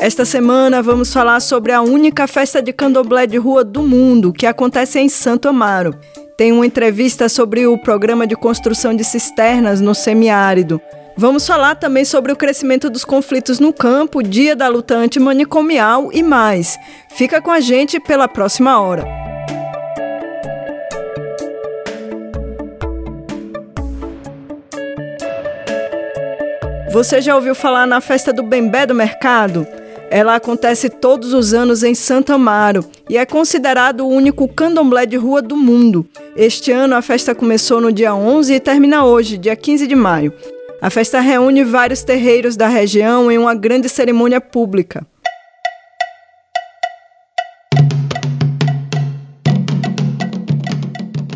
Esta semana vamos falar sobre a única festa de candomblé de rua do mundo, que acontece em Santo Amaro. Tem uma entrevista sobre o programa de construção de cisternas no semiárido. Vamos falar também sobre o crescimento dos conflitos no campo, dia da luta antimanicomial e mais. Fica com a gente pela próxima hora. Você já ouviu falar na festa do Bembé do Mercado? Ela acontece todos os anos em Santo Amaro e é considerado o único candomblé de rua do mundo. Este ano a festa começou no dia 11 e termina hoje, dia 15 de maio. A festa reúne vários terreiros da região em uma grande cerimônia pública.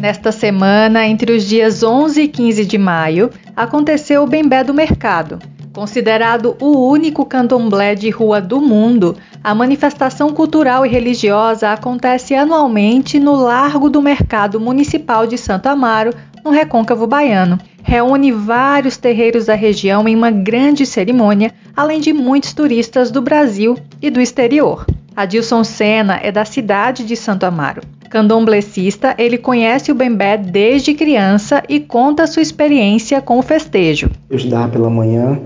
Nesta semana, entre os dias 11 e 15 de maio, aconteceu o Bembé do Mercado. Considerado o único candomblé de rua do mundo, a manifestação cultural e religiosa acontece anualmente no Largo do Mercado Municipal de Santo Amaro, no Recôncavo Baiano reúne vários terreiros da região em uma grande cerimônia, além de muitos turistas do Brasil e do exterior. Adilson Senna é da cidade de Santo Amaro. Candomblecista, ele conhece o bembé desde criança e conta sua experiência com o festejo. Eu estudava pela manhã,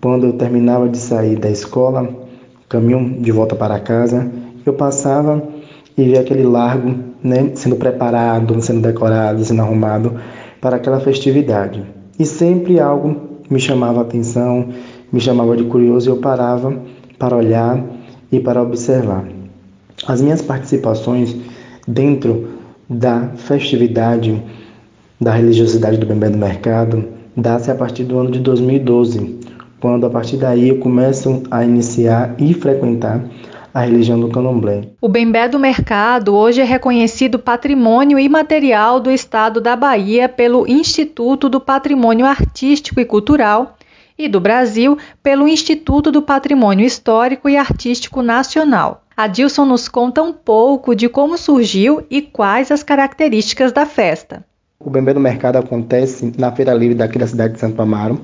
quando eu terminava de sair da escola, caminho de volta para casa, eu passava e via aquele largo né, sendo preparado, sendo decorado, sendo arrumado para aquela festividade. E sempre algo me chamava a atenção, me chamava de curioso e eu parava para olhar e para observar. As minhas participações dentro da festividade da religiosidade do Bembé do Mercado dá-se a partir do ano de 2012, quando a partir daí eu começo a iniciar e frequentar a religião do candomblé. O Bembé do Mercado hoje é reconhecido patrimônio imaterial do estado da Bahia pelo Instituto do Patrimônio Artístico e Cultural e do Brasil pelo Instituto do Patrimônio Histórico e Artístico Nacional. Adilson nos conta um pouco de como surgiu e quais as características da festa. O Bembé do Mercado acontece na Feira Livre daqui da cidade de Santo Amaro,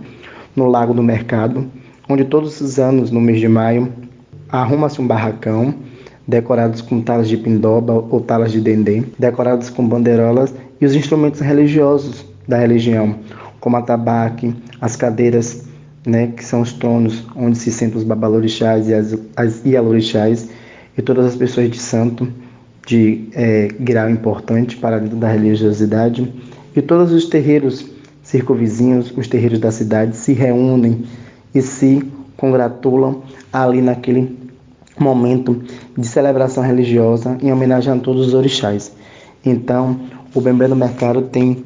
no Lago do Mercado, onde todos os anos, no mês de maio, arruma-se um barracão, decorados com talas de pindoba ou talas de dendê, decorados com bandeirolas e os instrumentos religiosos da religião, como a tabaque, as cadeiras, né, que são os tronos onde se sentam os babalorixás e as, as ialorixás e todas as pessoas de santo de é, grau importante para dentro da religiosidade e todos os terreiros circunvizinhos, os terreiros da cidade se reúnem e se congratulam ali naquele momento de celebração religiosa em homenagem a todos os orixás. Então, o Bembé do Mercado tem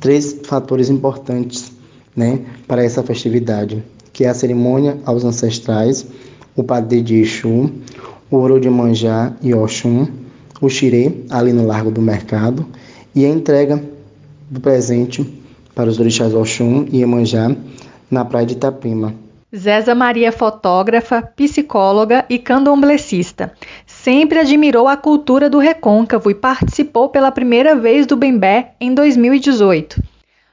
três fatores importantes né, para essa festividade, que é a cerimônia aos ancestrais, o padê de Exu, o Ouro de Manjá e Oxum, o Xirê, ali no Largo do Mercado, e a entrega do presente para os orixás Oxum e Emanjá na praia de Itapema. Zéza Maria é fotógrafa, psicóloga e candomblecista. Sempre admirou a cultura do recôncavo e participou pela primeira vez do Bembé em 2018.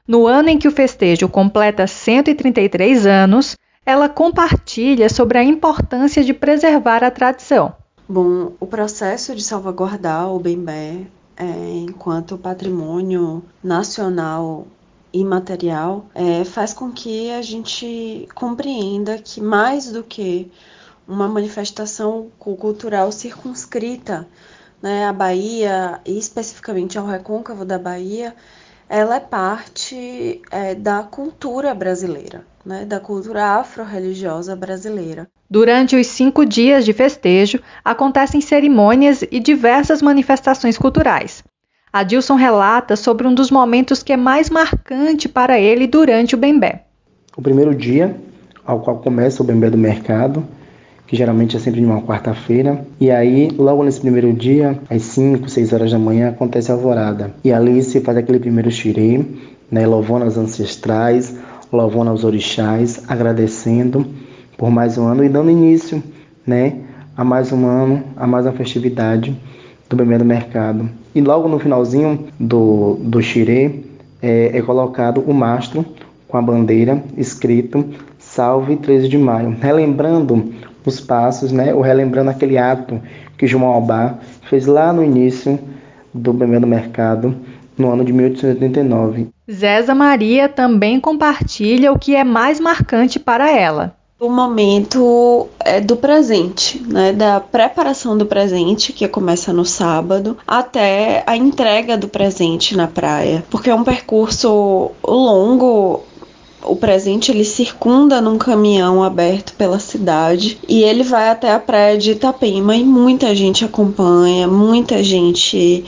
No ano em que o festejo completa 133 anos, ela compartilha sobre a importância de preservar a tradição. Bom, o processo de salvaguardar o Bembé é, enquanto patrimônio nacional imaterial é, faz com que a gente compreenda que mais do que uma manifestação cultural circunscrita né, a Bahia, e especificamente ao recôncavo da Bahia, ela é parte é, da cultura brasileira, né, da cultura afro-religiosa brasileira. Durante os cinco dias de festejo, acontecem cerimônias e diversas manifestações culturais. Adilson relata sobre um dos momentos que é mais marcante para ele durante o Bembé. O primeiro dia, ao qual começa o Bembé do Mercado, que geralmente é sempre em uma quarta-feira. E aí, logo nesse primeiro dia, às 5, 6 horas da manhã, acontece a alvorada. E ali se faz aquele primeiro xirê, né, louvando aos ancestrais, louvando aos orixás, agradecendo por mais um ano e dando início né, a mais um ano, a mais uma festividade do Bebê do Mercado. E logo no finalzinho do, do xirê é, é colocado o mastro com a bandeira escrito Salve 13 de Maio, relembrando os passos, né, ou relembrando aquele ato que João Albá fez lá no início do do Mercado, no ano de 1889. Zéza Maria também compartilha o que é mais marcante para ela. O momento é do presente, né? Da preparação do presente, que começa no sábado, até a entrega do presente na praia. Porque é um percurso longo, o presente ele circunda num caminhão aberto pela cidade e ele vai até a praia de Itapema e muita gente acompanha, muita gente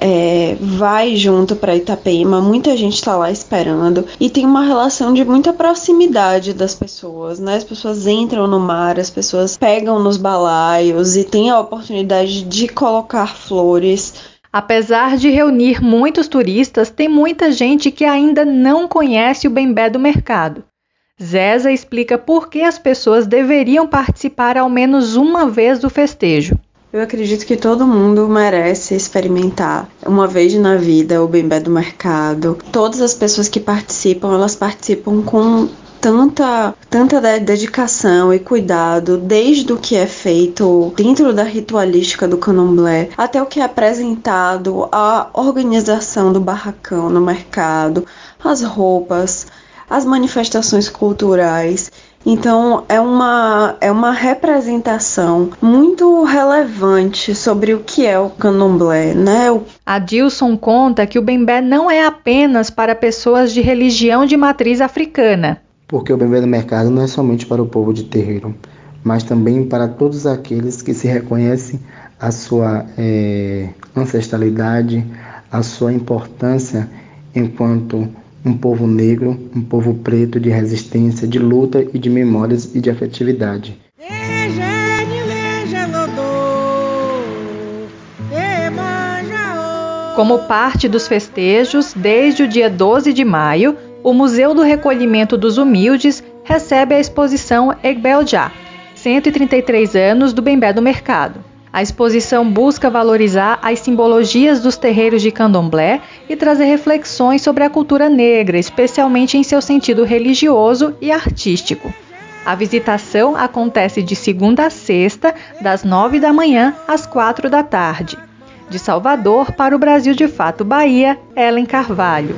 é, vai junto para Itapema, muita gente está lá esperando e tem uma relação de muita proximidade das pessoas, né? As pessoas entram no mar, as pessoas pegam nos balaios e tem a oportunidade de colocar flores Apesar de reunir muitos turistas, tem muita gente que ainda não conhece o Bembé do mercado. Zeza explica por que as pessoas deveriam participar ao menos uma vez do festejo. Eu acredito que todo mundo merece experimentar uma vez na vida o Bembé do mercado. Todas as pessoas que participam, elas participam com tanta, tanta dedicação e cuidado, desde o que é feito dentro da ritualística do candomblé, até o que é apresentado, a organização do barracão no mercado, as roupas, as manifestações culturais. Então é uma, é uma representação muito relevante sobre o que é o candomblé, né? Adilson conta que o bembé não é apenas para pessoas de religião de matriz africana porque o bebê do mercado não é somente para o povo de terreiro, mas também para todos aqueles que se reconhecem a sua é, ancestralidade, a sua importância enquanto um povo negro, um povo preto de resistência, de luta e de memórias e de afetividade. Como parte dos festejos, desde o dia 12 de maio, o Museu do Recolhimento dos Humildes recebe a exposição Egbeljá, 133 anos do Bembé do Mercado. A exposição busca valorizar as simbologias dos terreiros de candomblé e trazer reflexões sobre a cultura negra, especialmente em seu sentido religioso e artístico. A visitação acontece de segunda a sexta, das nove da manhã às quatro da tarde. De Salvador para o Brasil de Fato Bahia, Ellen Carvalho.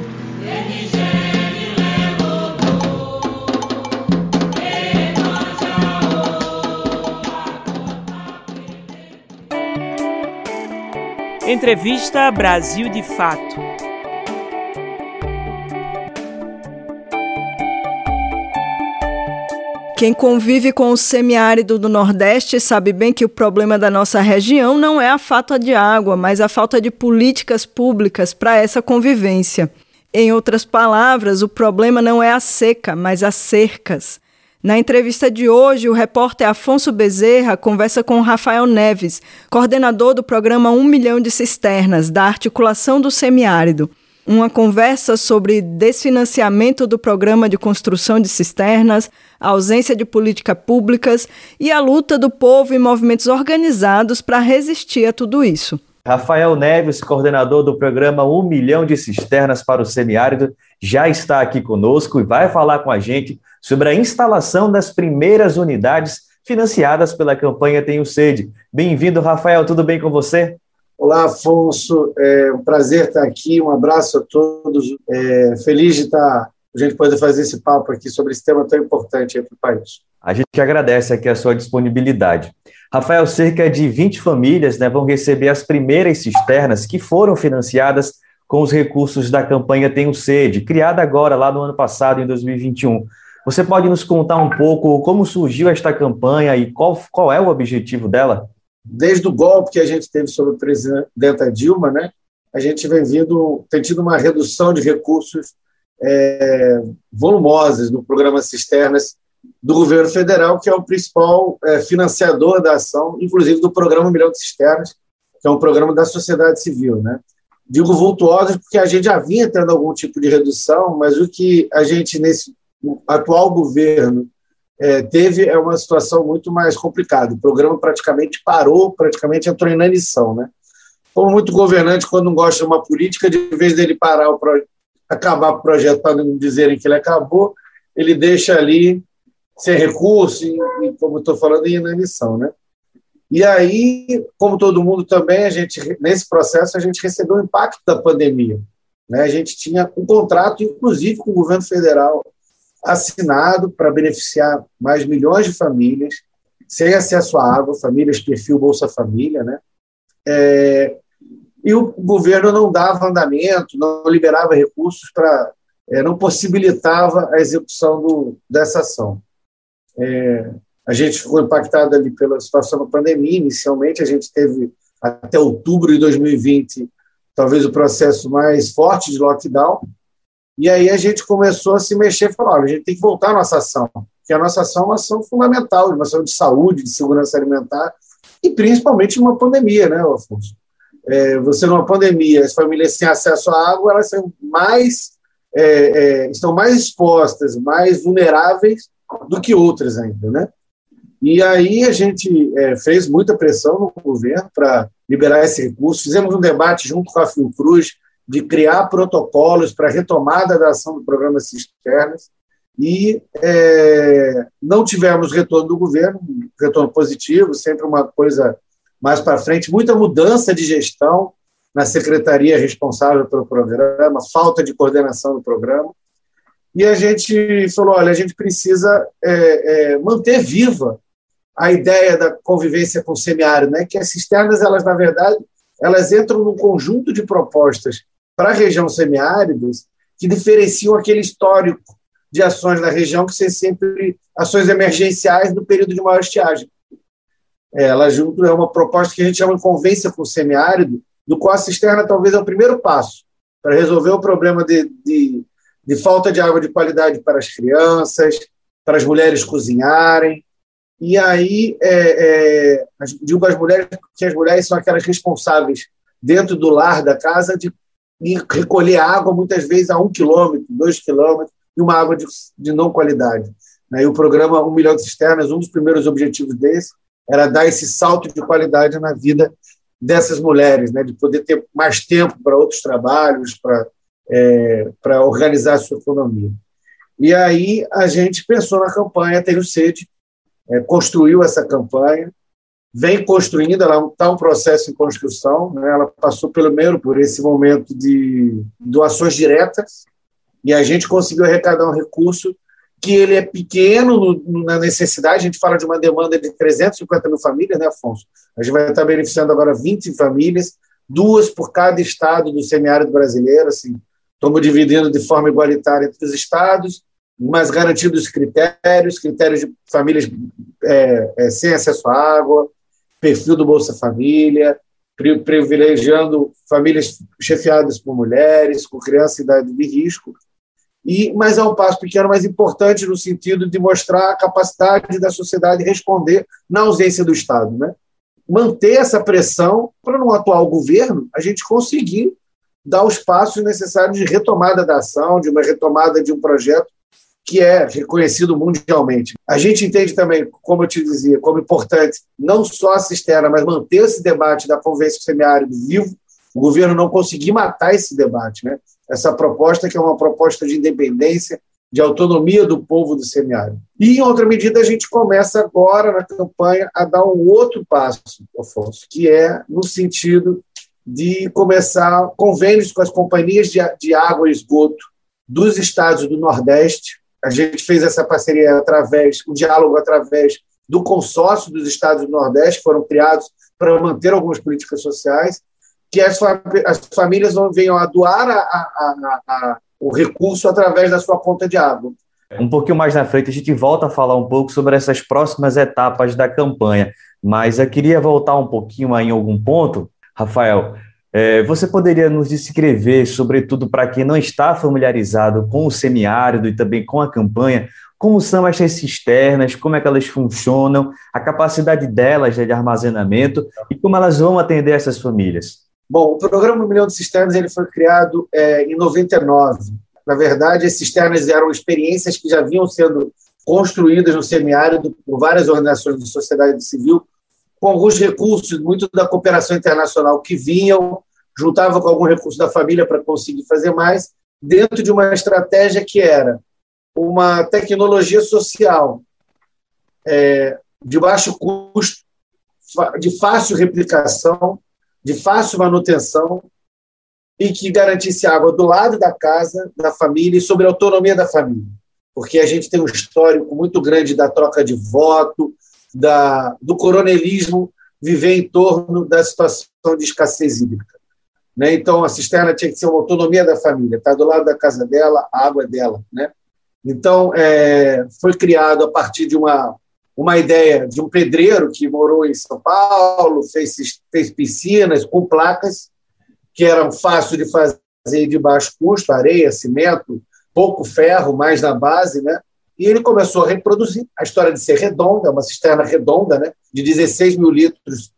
Entrevista Brasil de Fato. Quem convive com o semiárido do Nordeste sabe bem que o problema da nossa região não é a falta de água, mas a falta de políticas públicas para essa convivência. Em outras palavras, o problema não é a seca, mas as cercas. Na entrevista de hoje, o repórter Afonso Bezerra conversa com Rafael Neves, coordenador do programa 1 Milhão de Cisternas, da articulação do semiárido. Uma conversa sobre desfinanciamento do programa de construção de cisternas, ausência de políticas públicas e a luta do povo e movimentos organizados para resistir a tudo isso. Rafael Neves, coordenador do programa 1 Milhão de Cisternas para o Semiárido, já está aqui conosco e vai falar com a gente sobre a instalação das primeiras unidades financiadas pela campanha Tenho Sede. Bem-vindo, Rafael, tudo bem com você? Olá, Afonso, é um prazer estar aqui, um abraço a todos, é, feliz de estar a gente poder fazer esse papo aqui sobre esse tema tão importante para o país. A gente agradece aqui a sua disponibilidade. Rafael, cerca de 20 famílias né, vão receber as primeiras cisternas que foram financiadas com os recursos da campanha Tenho Sede, criada agora lá no ano passado, em 2021. Você pode nos contar um pouco como surgiu esta campanha e qual, qual é o objetivo dela? Desde o golpe que a gente teve sobre a presidenta Dilma, né, a gente vem vindo, tem tido uma redução de recursos é, volumosas no programa Cisternas do governo federal, que é o principal é, financiador da ação, inclusive do programa Milhão de Cisternas, que é um programa da sociedade civil. Né? Digo vultuosos porque a gente já vinha tendo algum tipo de redução, mas o que a gente, nesse atual governo, é, teve é uma situação muito mais complicada. O programa praticamente parou, praticamente entrou em inanição. Né? Como muito governante, quando não gosta de uma política, de vez dele parar o pro... acabar o projeto para não dizerem que ele acabou, ele deixa ali sem recurso, e, e como estou falando, em inanição. Né? E aí, como todo mundo também, a gente nesse processo a gente recebeu o impacto da pandemia. Né? A gente tinha um contrato, inclusive com o governo federal, assinado para beneficiar mais milhões de famílias sem acesso à água, famílias perfil Bolsa Família, né? É, e o governo não dava andamento, não liberava recursos para, é, não possibilitava a execução do, dessa ação. É, a gente ficou impactado ali pela situação da pandemia. Inicialmente, a gente teve até outubro de 2020, talvez o processo mais forte de lockdown. E aí a gente começou a se mexer e falou: a gente tem que voltar à nossa ação, porque a nossa ação é uma ação fundamental, uma ação de saúde, de segurança alimentar, e principalmente uma pandemia, né, Afonso? É, você numa pandemia, as famílias sem acesso à água, elas são mais, é, é, estão mais expostas, mais vulneráveis do que outras ainda, né? E aí a gente é, fez muita pressão no governo para liberar esse recurso. Fizemos um debate junto com a Fiocruz de criar protocolos para retomada da ação do programa Cisternas e é, não tivemos retorno do governo, retorno positivo, sempre uma coisa mais para frente, muita mudança de gestão na secretaria responsável pelo programa, falta de coordenação do programa. E a gente falou: olha, a gente precisa é, é, manter viva a ideia da convivência com o semiárido, né? que as cisternas, elas, na verdade, elas entram num conjunto de propostas para a região semiáridas que diferenciam aquele histórico de ações na região que são sempre ações emergenciais no período de maior estiagem. É, ela junto é uma proposta que a gente chama de convivência com o semiárido, do qual a cisterna talvez é o primeiro passo para resolver o problema de, de, de falta de água de qualidade para as crianças, para as mulheres cozinharem, e aí, é, é, digo as mulheres, porque as mulheres são aquelas responsáveis dentro do lar da casa de recolher água muitas vezes a um quilômetro, dois quilômetros, e uma água de, de não qualidade. E o programa Um Milhão de Cisternas, um dos primeiros objetivos desse era dar esse salto de qualidade na vida dessas mulheres, né, de poder ter mais tempo para outros trabalhos, para é, para organizar a sua economia. E aí a gente pensou na campanha Tenho Sede, é, construiu essa campanha, vem construindo, ela está um processo em construção, né? ela passou pelo menos por esse momento de doações diretas, e a gente conseguiu arrecadar um recurso que ele é pequeno no, na necessidade, a gente fala de uma demanda de 350 mil famílias, né, Afonso? A gente vai estar beneficiando agora 20 famílias, duas por cada estado do semiárido brasileiro, assim, estamos dividindo de forma igualitária entre os estados, mas garantindo os critérios, critérios de famílias é, é, sem acesso à água, perfil do Bolsa Família, privilegiando famílias chefiadas por mulheres, com criança em idade de risco. E, mas é um passo pequeno, mas importante no sentido de mostrar a capacidade da sociedade responder na ausência do Estado. Né? Manter essa pressão para, no atual governo, a gente conseguir dar os passos necessários de retomada da ação, de uma retomada de um projeto que é reconhecido mundialmente. A gente entende também, como eu te dizia, como importante não só a cisterna, mas manter esse debate da convivência semiárido vivo. O governo não conseguir matar esse debate, né? Essa proposta que é uma proposta de independência, de autonomia do povo do semiárido. E, em outra medida, a gente começa agora na campanha a dar um outro passo, Afonso, que é no sentido de começar convênios com as companhias de, de água e esgoto dos estados do Nordeste. A gente fez essa parceria através, o um diálogo através do consórcio dos estados do Nordeste, foram criados para manter algumas políticas sociais, que as, as famílias não venham a doar a, a, a, o recurso através da sua conta de água. Um pouquinho mais na frente, a gente volta a falar um pouco sobre essas próximas etapas da campanha, mas eu queria voltar um pouquinho aí em algum ponto, Rafael. É, você poderia nos descrever, sobretudo para quem não está familiarizado com o semiárido e também com a campanha, como são essas cisternas, como é que elas funcionam, a capacidade delas de armazenamento e como elas vão atender essas famílias? Bom, o programa Milhão de Cisternas ele foi criado é, em 99. Na verdade, as cisternas eram experiências que já vinham sendo construídas no semiárido por várias organizações de sociedade civil, com alguns recursos, muito da cooperação internacional que vinham, juntava com algum recurso da família para conseguir fazer mais, dentro de uma estratégia que era uma tecnologia social é, de baixo custo, de fácil replicação, de fácil manutenção e que garantisse água do lado da casa, da família e sobre a autonomia da família. Porque a gente tem um histórico muito grande da troca de voto, da, do coronelismo viver em torno da situação de escassez hídrica. Né? Então, a cisterna tinha que ser uma autonomia da família, está do lado da casa dela, a água é dela. Né? Então, é, foi criado a partir de uma, uma ideia de um pedreiro que morou em São Paulo, fez, fez piscinas com placas que eram fáceis de fazer de baixo custo, areia, cimento, pouco ferro, mais na base, né? E ele começou a reproduzir a história de ser redonda, uma cisterna redonda, né? De 16 mil litros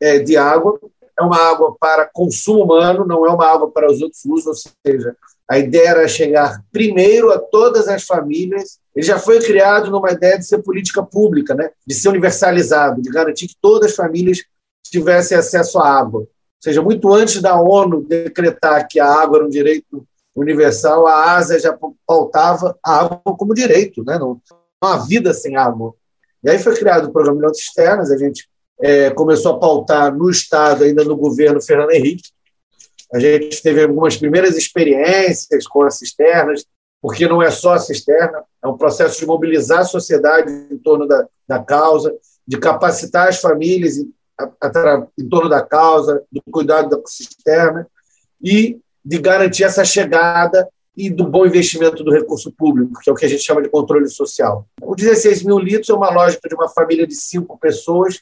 é, de água. É uma água para consumo humano, não é uma água para os outros usos, ou seja, a ideia era chegar primeiro a todas as famílias. Ele já foi criado numa ideia de ser política pública, né? de ser universalizado, de garantir que todas as famílias tivessem acesso à água. Ou seja, muito antes da ONU decretar que a água era um direito universal, a ASA já pautava a água como direito, né? não, não há vida sem água. E aí foi criado o Programa de Cisternas, a gente é, começou a pautar no Estado, ainda no governo Fernando Henrique, a gente teve algumas primeiras experiências com as cisternas, porque não é só a cisterna, é um processo de mobilizar a sociedade em torno da, da causa, de capacitar as famílias em, a, em torno da causa, do cuidado da cisterna e de garantir essa chegada e do bom investimento do recurso público, que é o que a gente chama de controle social. O 16 mil litros é uma lógica de uma família de cinco pessoas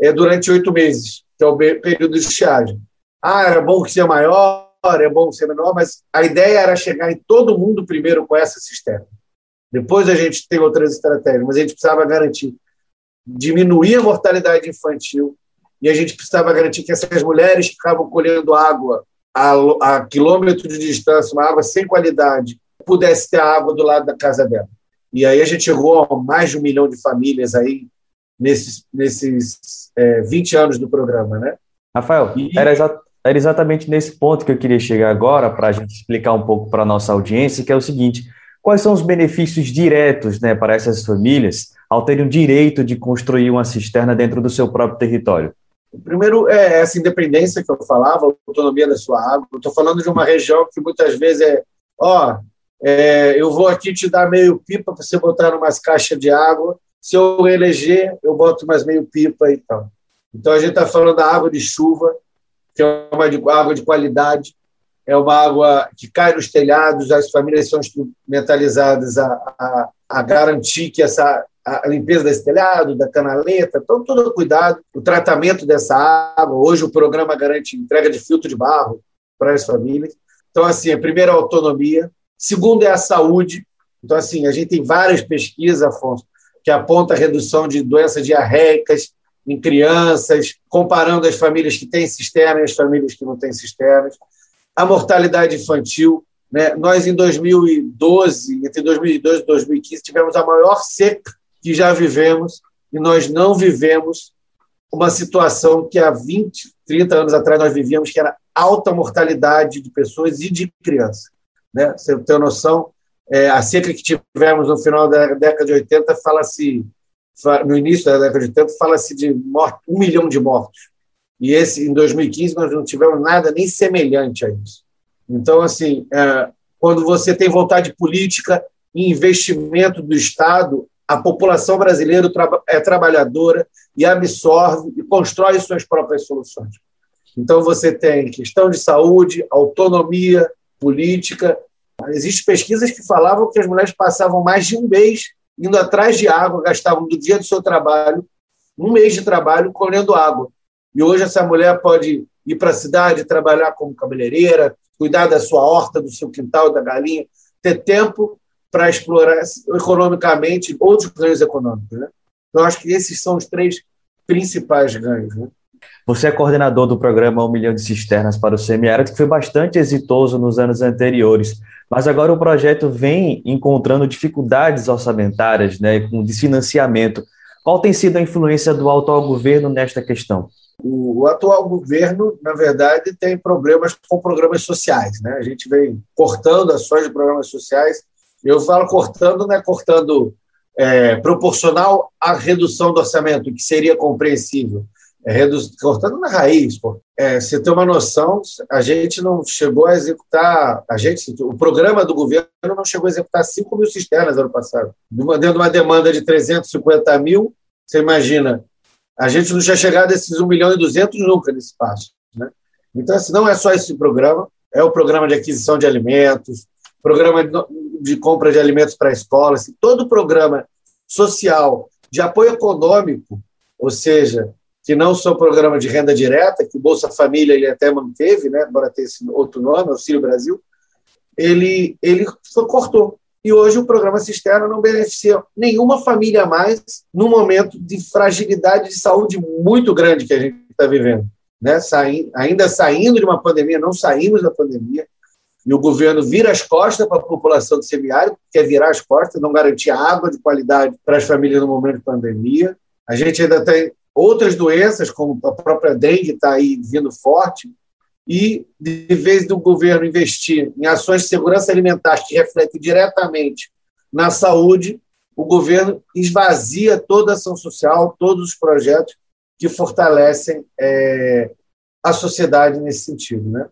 é, durante oito meses, que é o período de estiagem ah, era bom que ser maior, é bom ser menor, mas a ideia era chegar em todo mundo primeiro com essa cisterna. Depois a gente tem outras estratégias, mas a gente precisava garantir diminuir a mortalidade infantil e a gente precisava garantir que essas mulheres que ficavam colhendo água a, a quilômetro de distância, uma água sem qualidade, pudesse ter água do lado da casa dela. E aí a gente chegou a mais de um milhão de famílias aí nesses, nesses é, 20 anos do programa, né? Rafael, e... era, exa era exatamente nesse ponto que eu queria chegar agora, para a gente explicar um pouco para a nossa audiência, que é o seguinte: quais são os benefícios diretos né, para essas famílias ao terem o direito de construir uma cisterna dentro do seu próprio território? Primeiro é essa independência que eu falava, a autonomia da sua água. Estou falando de uma região que muitas vezes é, ó, é, eu vou aqui te dar meio pipa para você botar umas caixas de água. Se eu eleger, eu boto mais meio pipa e tal. Então a gente está falando da água de chuva, que é uma água de qualidade, é uma água que cai nos telhados, as famílias são instrumentalizadas a, a, a garantir que essa a limpeza desse telhado, da canaleta, então todo cuidado, o tratamento dessa água. Hoje o programa garante entrega de filtro de barro para as famílias. Então, assim, a primeira é a autonomia, segundo é a saúde. Então, assim, a gente tem várias pesquisas, Afonso, que apontam a redução de doenças diarreicas, em crianças, comparando as famílias que têm cisterna e as famílias que não têm cisternas. A mortalidade infantil. Né? Nós, em 2012, entre 2012 e 2015, tivemos a maior seca que já vivemos e nós não vivemos uma situação que há 20, 30 anos atrás nós vivíamos, que era alta mortalidade de pessoas e de crianças. Né? Você tem noção, é, a seca que tivemos no final da década de 80 fala-se no início da década de 80, fala-se de um milhão de mortos. E esse, em 2015 nós não tivemos nada nem semelhante a isso. Então, assim, é, quando você tem vontade política e investimento do Estado, a população brasileira é trabalhadora e absorve e constrói suas próprias soluções. Então, você tem questão de saúde, autonomia política. Existem pesquisas que falavam que as mulheres passavam mais de um mês indo atrás de água, gastavam do dia do seu trabalho, um mês de trabalho colhendo água. E hoje essa mulher pode ir para a cidade, trabalhar como cabeleireira, cuidar da sua horta, do seu quintal, da galinha, ter tempo para explorar economicamente outros ganhos econômicos. Né? Então, acho que esses são os três principais ganhos. Né? Você é coordenador do programa Um Milhão de Cisternas para o Semiárido, que foi bastante exitoso nos anos anteriores, mas agora o projeto vem encontrando dificuldades orçamentárias, né, com desfinanciamento. Qual tem sido a influência do atual governo nesta questão? O, atual governo, na verdade, tem problemas com programas sociais. Né? A gente vem cortando ações de programas sociais. Eu falo cortando, não é cortando é, proporcional à redução do orçamento, que seria compreensível. É reduz, cortando na raiz. Pô. É, você tem uma noção, a gente não chegou a executar, a gente, o programa do governo não chegou a executar 5 mil cisternas ano passado. Dentro de uma demanda de 350 mil, você imagina, a gente não tinha chegado a esses 1 milhão e 200 nunca nesse passo. Né? Então, assim, não é só esse programa, é o programa de aquisição de alimentos, programa de compra de alimentos para escolas, assim, todo o programa social de apoio econômico, ou seja, que não são programas de renda direta, que o Bolsa Família ele até manteve, né, embora tenha esse outro nome, Auxílio Brasil, ele, ele cortou. E hoje o programa Cisterna não beneficia nenhuma família a mais num momento de fragilidade de saúde muito grande que a gente está vivendo. Né? Ainda saindo de uma pandemia, não saímos da pandemia, e o governo vira as costas para a população do semiárido, quer virar as costas, não garantir água de qualidade para as famílias no momento de pandemia. A gente ainda tem outras doenças, como a própria dengue está aí vindo forte, e, de vez do governo investir em ações de segurança alimentar que refletem diretamente na saúde, o governo esvazia toda a ação social, todos os projetos que fortalecem é, a sociedade nesse sentido. Né?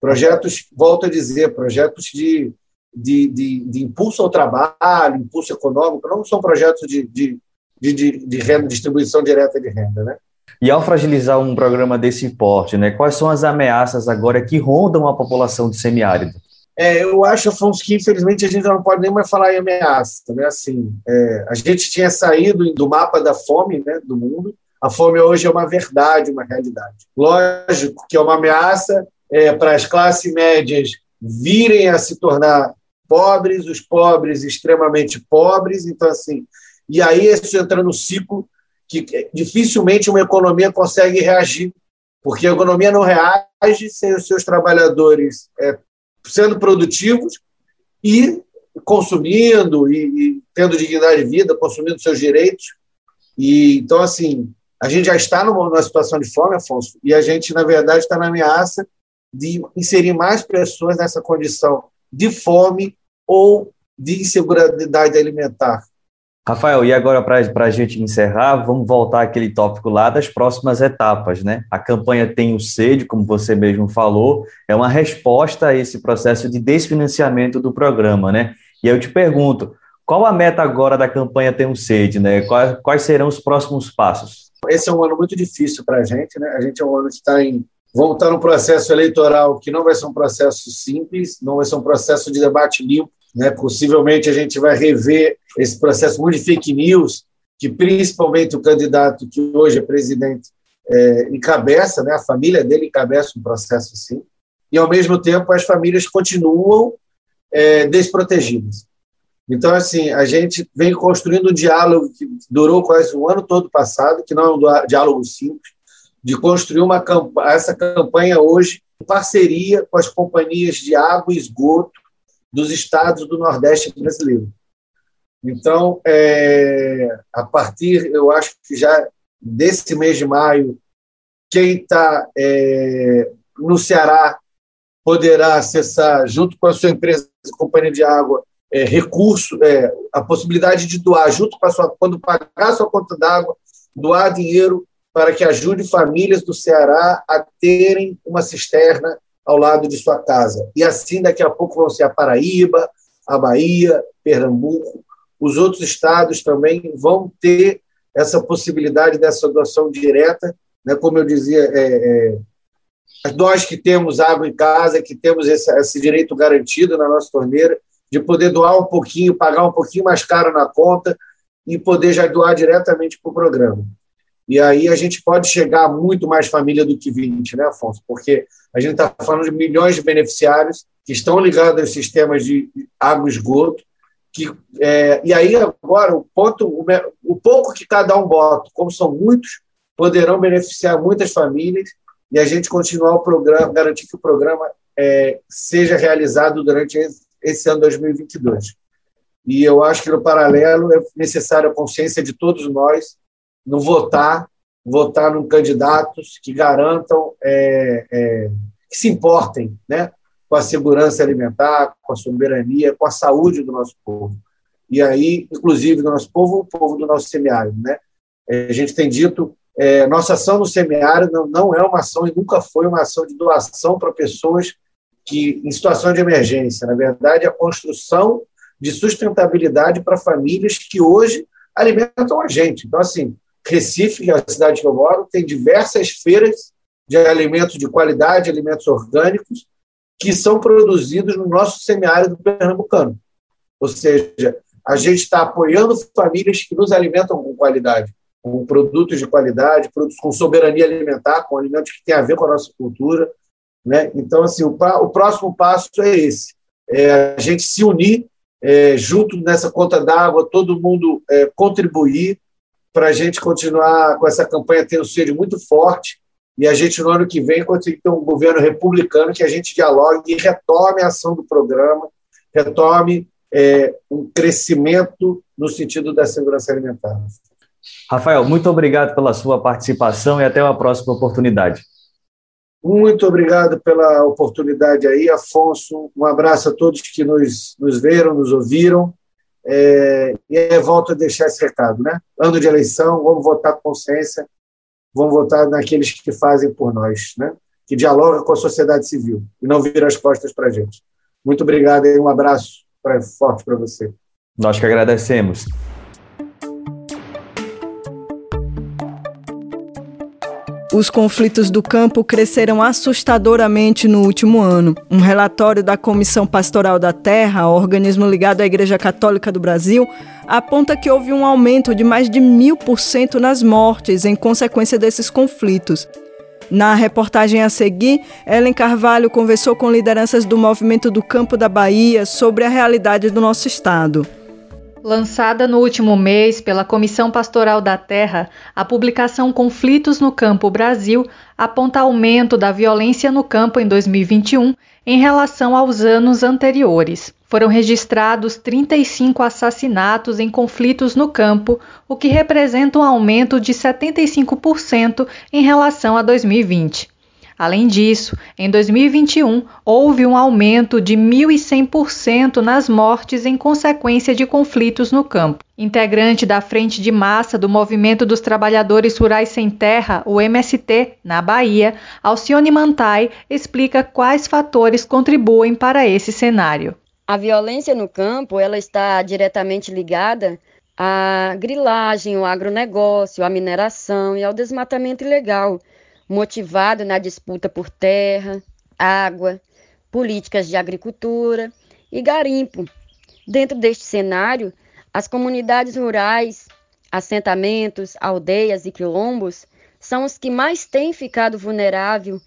Projetos, volto a dizer, projetos de, de, de, de impulso ao trabalho, impulso econômico, não são projetos de, de, de, de renda, distribuição direta de renda. Né? E ao fragilizar um programa desse porte, né, quais são as ameaças agora que rondam a população de semiárido? É, eu acho, Afonso, que infelizmente a gente não pode nem mais falar em ameaça. Né? Assim, é, a gente tinha saído do mapa da fome né, do mundo, a fome hoje é uma verdade, uma realidade. Lógico que é uma ameaça é, para as classes médias virem a se tornar pobres, os pobres extremamente pobres. Então, assim, e aí isso entra no ciclo que dificilmente uma economia consegue reagir, porque a economia não reage sem os seus trabalhadores é, sendo produtivos e consumindo e, e, tendo dignidade de vida, consumindo seus direitos. E então assim, a gente já está numa, numa situação de fome, Afonso, e a gente na verdade está na ameaça de inserir mais pessoas nessa condição de fome ou de insegurança alimentar. Rafael, e agora para a gente encerrar, vamos voltar àquele tópico lá das próximas etapas, né? A campanha Tem o Sede, como você mesmo falou, é uma resposta a esse processo de desfinanciamento do programa, né? E eu te pergunto, qual a meta agora da campanha Tem o Sede, né? Quais, quais serão os próximos passos? Esse é um ano muito difícil para a gente, né? A gente é um ano que está em Vamos estar num processo eleitoral que não vai ser um processo simples, não vai ser um processo de debate limpo, né? Possivelmente a gente vai rever esse processo muito de fake news, que principalmente o candidato que hoje é presidente é, encabeça, né? a família dele encabeça um processo assim, e ao mesmo tempo as famílias continuam é, desprotegidas. Então, assim, a gente vem construindo um diálogo que durou quase o ano todo passado, que não é um diálogo simples, de construir uma essa campanha hoje em parceria com as companhias de água e esgoto dos estados do Nordeste brasileiro. Então, é, a partir, eu acho que já desse mês de maio, quem está é, no Ceará poderá acessar, junto com a sua empresa, companhia de água, é, recurso, é, a possibilidade de doar, junto com a sua, quando pagar a sua conta d'água, doar dinheiro para que ajude famílias do Ceará a terem uma cisterna ao lado de sua casa. E assim, daqui a pouco, vão ser a Paraíba, a Bahia, Pernambuco. Os outros estados também vão ter essa possibilidade dessa doação direta. Né? Como eu dizia, é, é, nós que temos água em casa, que temos esse, esse direito garantido na nossa torneira, de poder doar um pouquinho, pagar um pouquinho mais caro na conta e poder já doar diretamente para o programa. E aí a gente pode chegar a muito mais família do que 20, né, Afonso? Porque a gente está falando de milhões de beneficiários que estão ligados aos sistemas de água e esgoto. Que, é, e aí agora o ponto, o, pouco que cada um bota, como são muitos, poderão beneficiar muitas famílias e a gente continuar o programa, garantir que o programa é, seja realizado durante esse ano 2022. E eu acho que, no paralelo, é necessária a consciência de todos nós no votar, votar em candidatos que garantam, é, é, que se importem né, com a segurança alimentar, com a soberania, com a saúde do nosso povo. E aí, inclusive, do nosso povo, o povo do nosso semiárido. Né? É, a gente tem dito, é, nossa ação no semiárido não, não é uma ação e nunca foi uma ação de doação para pessoas que em situação de emergência. Na verdade, a construção de sustentabilidade para famílias que hoje alimentam a gente. Então, assim, Recife, que é a cidade que eu moro, tem diversas feiras de alimentos de qualidade, alimentos orgânicos, que são produzidos no nosso semiárido pernambucano. Ou seja, a gente está apoiando famílias que nos alimentam com qualidade, com produtos de qualidade, produtos com soberania alimentar, com alimentos que têm a ver com a nossa cultura, né? Então, assim, o, o próximo passo é esse: é a gente se unir é, junto nessa conta d'água, todo mundo é, contribuir para a gente continuar com essa campanha tendo sede muito forte e a gente, no ano que vem, conseguir ter um governo republicano que a gente dialogue e retome a ação do programa, retome é, um crescimento no sentido da segurança alimentar. Rafael, muito obrigado pela sua participação e até uma próxima oportunidade. Muito obrigado pela oportunidade aí, Afonso. Um abraço a todos que nos, nos viram, nos ouviram. É, e aí volto a deixar esse recado, né? Ano de eleição, vamos votar com consciência, vamos votar naqueles que fazem por nós, né? Que dialogam com a sociedade civil e não viram as costas para a gente. Muito obrigado e um abraço forte para você. Nós que agradecemos. Os conflitos do campo cresceram assustadoramente no último ano. Um relatório da Comissão Pastoral da Terra, organismo ligado à Igreja Católica do Brasil, aponta que houve um aumento de mais de mil por cento nas mortes em consequência desses conflitos. Na reportagem a seguir, Ellen Carvalho conversou com lideranças do movimento do campo da Bahia sobre a realidade do nosso estado. Lançada no último mês pela Comissão Pastoral da Terra, a publicação Conflitos no Campo Brasil aponta aumento da violência no campo em 2021 em relação aos anos anteriores. Foram registrados 35 assassinatos em conflitos no campo, o que representa um aumento de 75% em relação a 2020. Além disso, em 2021 houve um aumento de 1.100% nas mortes em consequência de conflitos no campo. Integrante da Frente de Massa do Movimento dos Trabalhadores Rurais Sem Terra, o MST, na Bahia, Alcione Mantai explica quais fatores contribuem para esse cenário. A violência no campo ela está diretamente ligada à grilagem, ao agronegócio, à mineração e ao desmatamento ilegal motivado na disputa por terra, água, políticas de agricultura e garimpo. Dentro deste cenário, as comunidades rurais, assentamentos, aldeias e quilombos são os que mais têm ficado vulnerável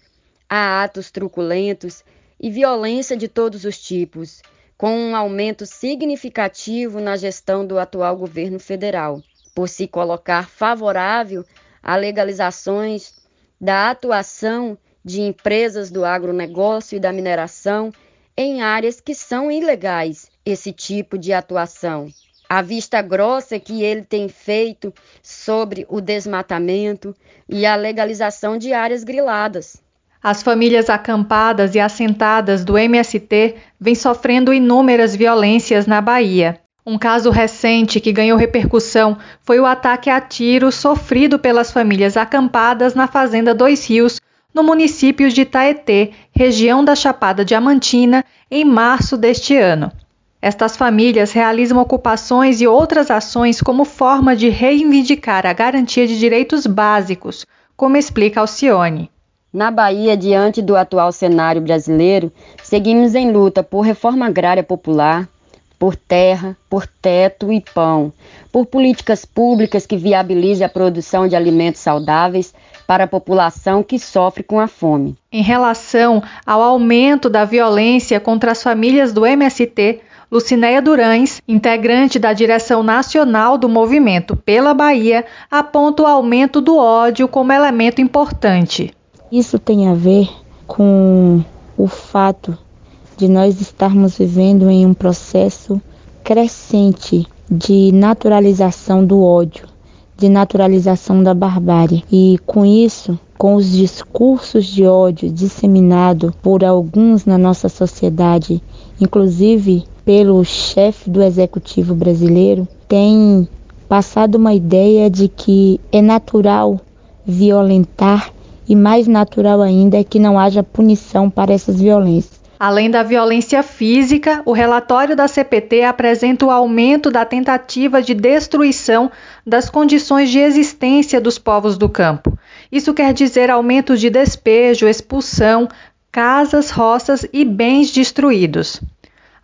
a atos truculentos e violência de todos os tipos, com um aumento significativo na gestão do atual governo federal, por se colocar favorável a legalizações da atuação de empresas do agronegócio e da mineração em áreas que são ilegais esse tipo de atuação. A vista grossa que ele tem feito sobre o desmatamento e a legalização de áreas griladas. As famílias acampadas e assentadas do MST vêm sofrendo inúmeras violências na Bahia. Um caso recente que ganhou repercussão foi o ataque a tiro sofrido pelas famílias acampadas na Fazenda Dois Rios, no município de Taetê, região da Chapada Diamantina, em março deste ano. Estas famílias realizam ocupações e outras ações como forma de reivindicar a garantia de direitos básicos, como explica Alcione. Na Bahia, diante do atual cenário brasileiro, seguimos em luta por reforma agrária popular, por terra, por teto e pão, por políticas públicas que viabilizem a produção de alimentos saudáveis para a população que sofre com a fome. Em relação ao aumento da violência contra as famílias do MST, Lucinéia Durães, integrante da direção nacional do movimento pela Bahia, aponta o aumento do ódio como elemento importante. Isso tem a ver com o fato de nós estarmos vivendo em um processo crescente de naturalização do ódio, de naturalização da barbárie. E com isso, com os discursos de ódio disseminados por alguns na nossa sociedade, inclusive pelo chefe do executivo brasileiro, tem passado uma ideia de que é natural violentar e mais natural ainda é que não haja punição para essas violências. Além da violência física, o relatório da CPT apresenta o aumento da tentativa de destruição das condições de existência dos povos do campo. Isso quer dizer aumento de despejo, expulsão, casas, roças e bens destruídos.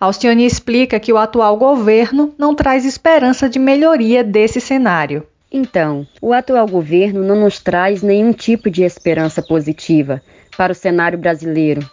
Alcione explica que o atual governo não traz esperança de melhoria desse cenário. Então, o atual governo não nos traz nenhum tipo de esperança positiva para o cenário brasileiro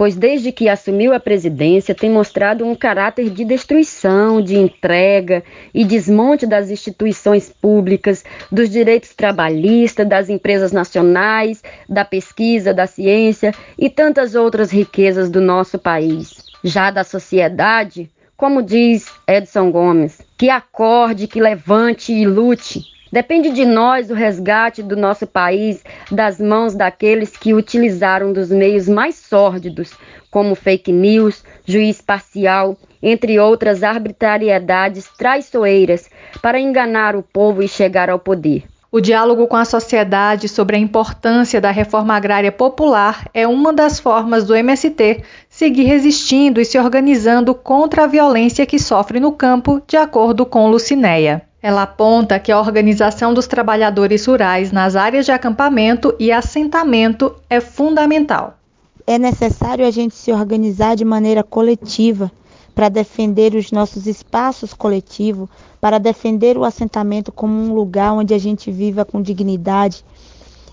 pois desde que assumiu a presidência tem mostrado um caráter de destruição, de entrega e desmonte das instituições públicas, dos direitos trabalhistas, das empresas nacionais, da pesquisa, da ciência e tantas outras riquezas do nosso país. Já da sociedade, como diz Edson Gomes, que acorde, que levante e lute Depende de nós o resgate do nosso país das mãos daqueles que utilizaram dos meios mais sórdidos, como fake news, juiz parcial, entre outras arbitrariedades traiçoeiras, para enganar o povo e chegar ao poder. O diálogo com a sociedade sobre a importância da reforma agrária popular é uma das formas do MST seguir resistindo e se organizando contra a violência que sofre no campo, de acordo com Lucinéia. Ela aponta que a organização dos trabalhadores rurais nas áreas de acampamento e assentamento é fundamental. É necessário a gente se organizar de maneira coletiva para defender os nossos espaços coletivos, para defender o assentamento como um lugar onde a gente viva com dignidade.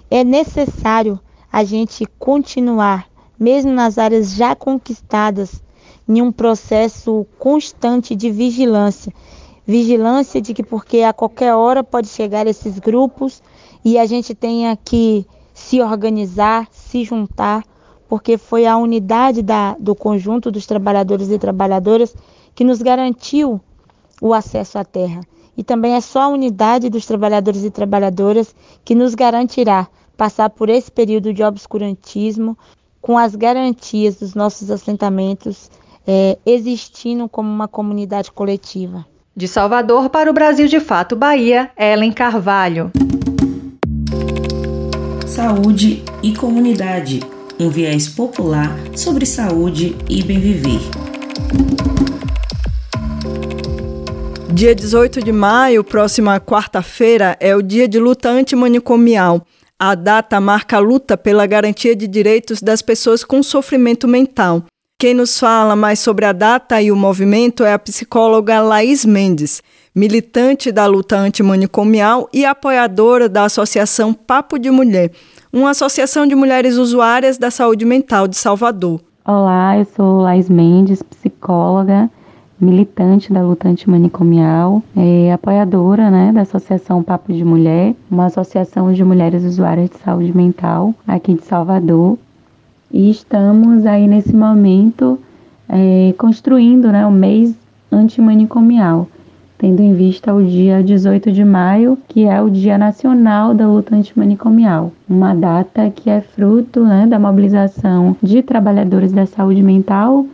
É necessário a gente continuar, mesmo nas áreas já conquistadas, em um processo constante de vigilância vigilância de que porque a qualquer hora pode chegar esses grupos e a gente tenha que se organizar, se juntar, porque foi a unidade da, do conjunto dos trabalhadores e trabalhadoras que nos garantiu o acesso à terra. E também é só a unidade dos trabalhadores e trabalhadoras que nos garantirá passar por esse período de obscurantismo com as garantias dos nossos assentamentos é, existindo como uma comunidade coletiva. De Salvador para o Brasil de Fato Bahia, Ellen Carvalho. Saúde e comunidade. Um viés popular sobre saúde e bem viver. Dia 18 de maio, próxima quarta-feira, é o dia de luta antimanicomial. A data marca a luta pela garantia de direitos das pessoas com sofrimento mental. Quem nos fala mais sobre a data e o movimento é a psicóloga Laís Mendes, militante da luta antimanicomial e apoiadora da Associação Papo de Mulher, uma associação de mulheres usuárias da saúde mental de Salvador. Olá, eu sou Laís Mendes, psicóloga, militante da luta antimanicomial, é, apoiadora né, da Associação Papo de Mulher, uma associação de mulheres usuárias de saúde mental aqui de Salvador. E estamos aí nesse momento é, construindo né, o mês antimanicomial, tendo em vista o dia 18 de maio, que é o Dia Nacional da Luta Antimanicomial, uma data que é fruto né, da mobilização de trabalhadores da saúde mental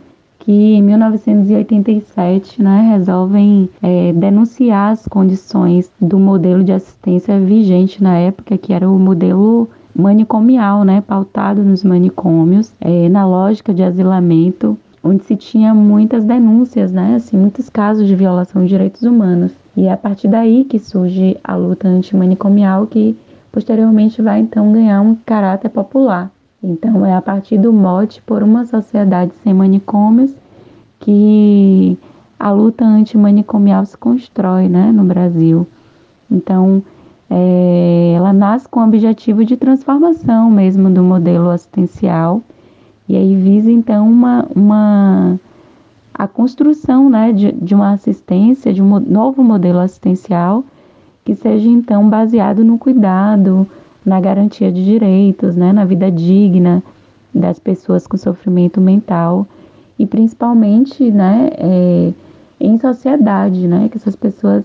que em 1987 né, resolvem é, denunciar as condições do modelo de assistência vigente na época, que era o modelo manicomial, né, pautado nos manicômios, é, na lógica de asilamento, onde se tinha muitas denúncias, né, assim, muitos casos de violação de direitos humanos. E é a partir daí que surge a luta antimanicomial, que posteriormente vai então ganhar um caráter popular. Então é a partir do mote por uma sociedade sem manicômios que a luta antimanicomial se constrói, né, no Brasil. Então é, ela nasce com o objetivo de transformação mesmo do modelo assistencial. E aí visa então uma, uma a construção né, de, de uma assistência, de um novo modelo assistencial que seja então baseado no cuidado, na garantia de direitos, né, na vida digna das pessoas com sofrimento mental e principalmente né, é, em sociedade, né, que essas pessoas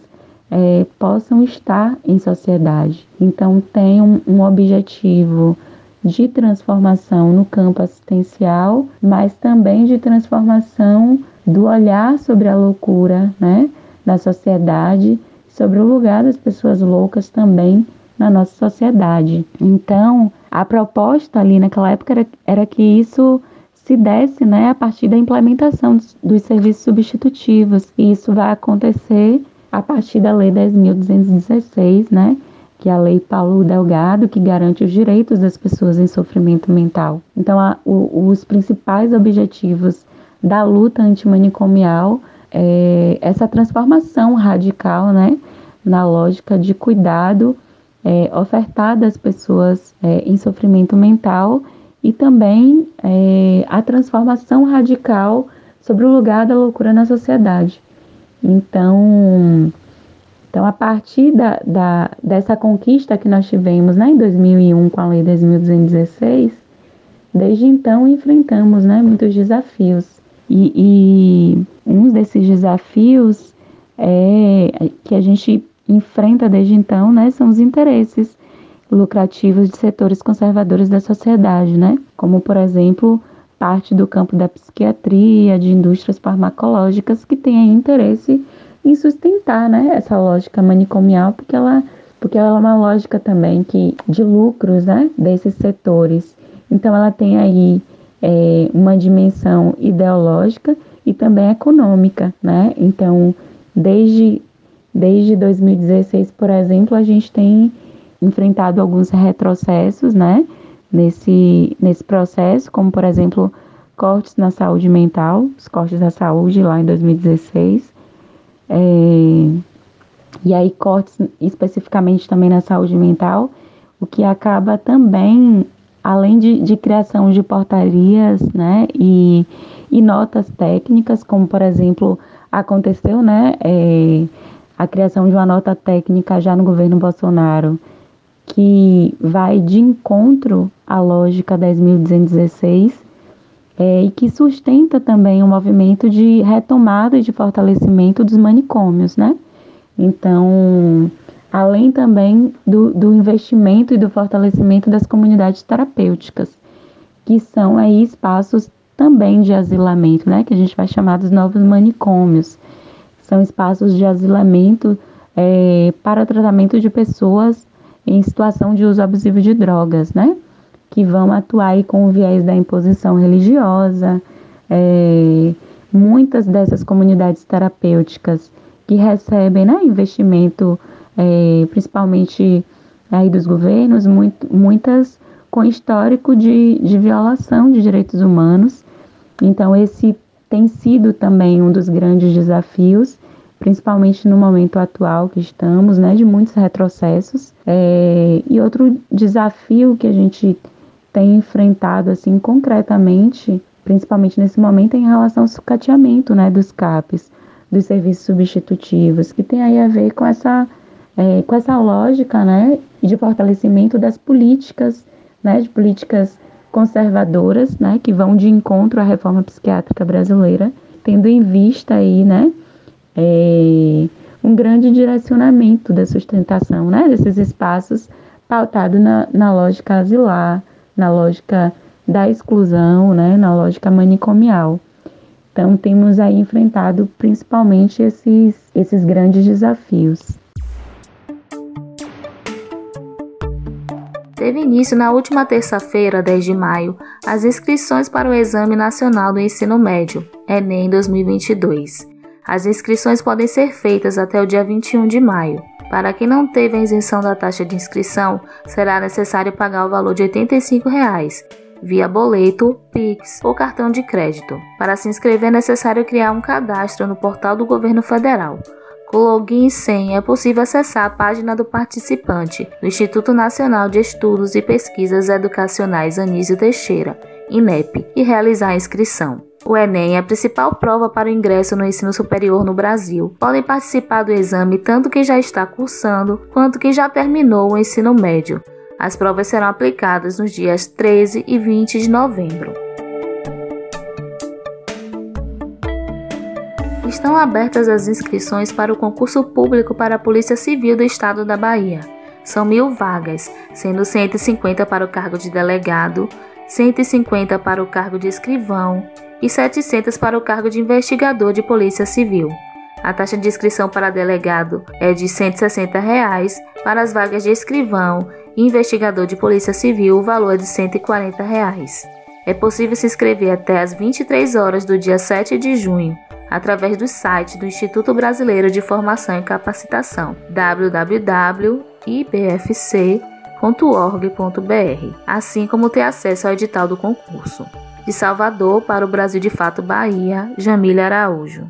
é, possam estar em sociedade. Então, tem um, um objetivo de transformação no campo assistencial, mas também de transformação do olhar sobre a loucura né, na sociedade, sobre o lugar das pessoas loucas também na nossa sociedade. Então, a proposta ali naquela época era, era que isso se desse né, a partir da implementação dos, dos serviços substitutivos. E isso vai acontecer a partir da Lei 10.216, né, que é a Lei Paulo Delgado, que garante os direitos das pessoas em sofrimento mental. Então, a, o, os principais objetivos da luta antimanicomial é essa transformação radical, né, na lógica de cuidado é, ofertada às pessoas é, em sofrimento mental e também é, a transformação radical sobre o lugar da loucura na sociedade. Então, então a partir da, da, dessa conquista que nós tivemos né, em 2001 com a Lei 10.216, desde então enfrentamos né, muitos desafios. E, e um desses desafios é que a gente enfrenta desde então né, são os interesses lucrativos de setores conservadores da sociedade, né? como, por exemplo, parte do campo da psiquiatria, de indústrias farmacológicas que têm interesse em sustentar né, essa lógica manicomial, porque ela, porque ela é uma lógica também que, de lucros né, desses setores. Então, ela tem aí é, uma dimensão ideológica e também econômica. Né? Então, desde, desde 2016, por exemplo, a gente tem enfrentado alguns retrocessos né, nesse, nesse processo, como, por exemplo, cortes na saúde mental, os cortes da saúde lá em 2016, é, e aí cortes especificamente também na saúde mental, o que acaba também, além de, de criação de portarias, né, e, e notas técnicas, como por exemplo aconteceu, né, é, a criação de uma nota técnica já no governo Bolsonaro, que vai de encontro à lógica 10.216 é, e que sustenta também o um movimento de retomada e de fortalecimento dos manicômios, né? Então, além também do, do investimento e do fortalecimento das comunidades terapêuticas, que são aí espaços também de asilamento, né? Que a gente vai chamar dos novos manicômios. São espaços de asilamento é, para tratamento de pessoas em situação de uso abusivo de drogas, né? que vão atuar aí com o viés da imposição religiosa. É, muitas dessas comunidades terapêuticas que recebem né, investimento, é, principalmente aí dos governos, muito, muitas com histórico de, de violação de direitos humanos. Então, esse tem sido também um dos grandes desafios, principalmente no momento atual que estamos, né, de muitos retrocessos. É, e outro desafio que a gente tem enfrentado assim concretamente, principalmente nesse momento, em relação ao sucateamento né, dos CAPs, dos serviços substitutivos, que tem aí a ver com essa, é, com essa lógica né, de fortalecimento das políticas, né, de políticas conservadoras, né, que vão de encontro à reforma psiquiátrica brasileira, tendo em vista aí, né, é, um grande direcionamento da sustentação, né, desses espaços pautado na, na lógica asilar, na lógica da exclusão, né, na lógica manicomial. Então, temos aí enfrentado principalmente esses, esses grandes desafios. Teve início na última terça-feira, 10 de maio, as inscrições para o Exame Nacional do Ensino Médio, Enem 2022. As inscrições podem ser feitas até o dia 21 de maio. Para quem não teve a isenção da taxa de inscrição, será necessário pagar o valor de 85 reais, via boleto, Pix ou cartão de crédito. Para se inscrever é necessário criar um cadastro no portal do governo federal. Com login e senha é possível acessar a página do participante do Instituto Nacional de Estudos e Pesquisas Educacionais Anísio Teixeira, INEP, e realizar a inscrição. O Enem é a principal prova para o ingresso no ensino superior no Brasil. Podem participar do exame tanto quem já está cursando quanto quem já terminou o ensino médio. As provas serão aplicadas nos dias 13 e 20 de novembro. Estão abertas as inscrições para o concurso público para a Polícia Civil do Estado da Bahia. São mil vagas, sendo 150 para o cargo de delegado, 150 para o cargo de escrivão e 700 para o cargo de investigador de polícia civil. A taxa de inscrição para delegado é de 160 reais, para as vagas de escrivão e investigador de polícia civil o valor é de 140 reais. É possível se inscrever até às 23 horas do dia 7 de junho através do site do Instituto Brasileiro de Formação e Capacitação www.ibfc.org.br, assim como ter acesso ao edital do concurso. De Salvador para o Brasil de Fato Bahia, Jamília Araújo.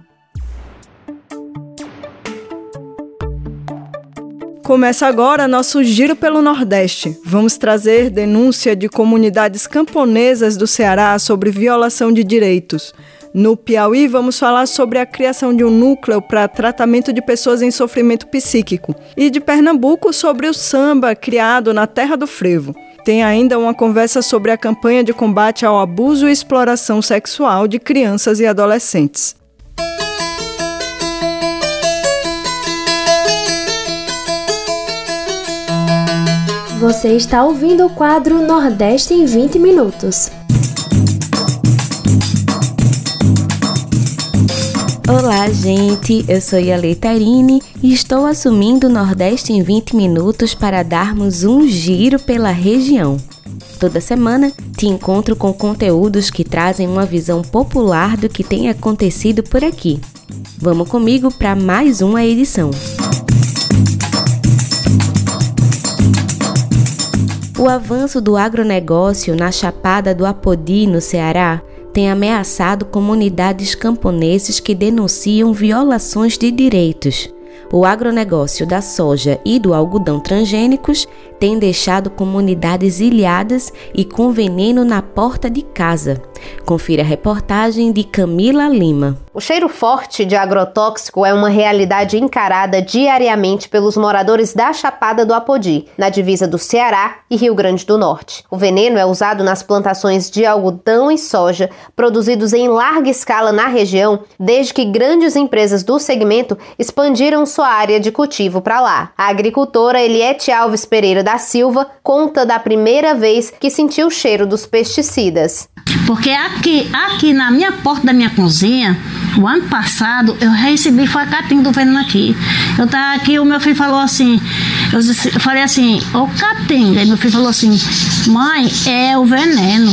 Começa agora nosso giro pelo Nordeste. Vamos trazer denúncia de comunidades camponesas do Ceará sobre violação de direitos. No Piauí, vamos falar sobre a criação de um núcleo para tratamento de pessoas em sofrimento psíquico. E de Pernambuco, sobre o samba criado na Terra do Frevo. Tem ainda uma conversa sobre a campanha de combate ao abuso e exploração sexual de crianças e adolescentes. Você está ouvindo o quadro Nordeste em 20 Minutos. Olá, gente. Eu sou Yale Tarine e estou assumindo o Nordeste em 20 minutos para darmos um giro pela região. Toda semana te encontro com conteúdos que trazem uma visão popular do que tem acontecido por aqui. Vamos comigo para mais uma edição. O avanço do agronegócio na Chapada do Apodi, no Ceará, tem ameaçado comunidades camponeses que denunciam violações de direitos. O agronegócio da soja e do algodão transgênicos tem deixado comunidades ilhadas e com veneno na porta de casa. Confira a reportagem de Camila Lima. O cheiro forte de agrotóxico é uma realidade encarada diariamente pelos moradores da Chapada do Apodi, na divisa do Ceará e Rio Grande do Norte. O veneno é usado nas plantações de algodão e soja produzidos em larga escala na região, desde que grandes empresas do segmento expandiram área de cultivo para lá. A agricultora Eliette Alves Pereira da Silva conta da primeira vez que sentiu o cheiro dos pesticidas. Porque aqui, aqui na minha porta da minha cozinha, o ano passado, eu recebi facatinho do veneno aqui. Eu tava aqui, o meu filho falou assim, eu, disse, eu falei assim, ô catinga. E meu filho falou assim, mãe, é o veneno.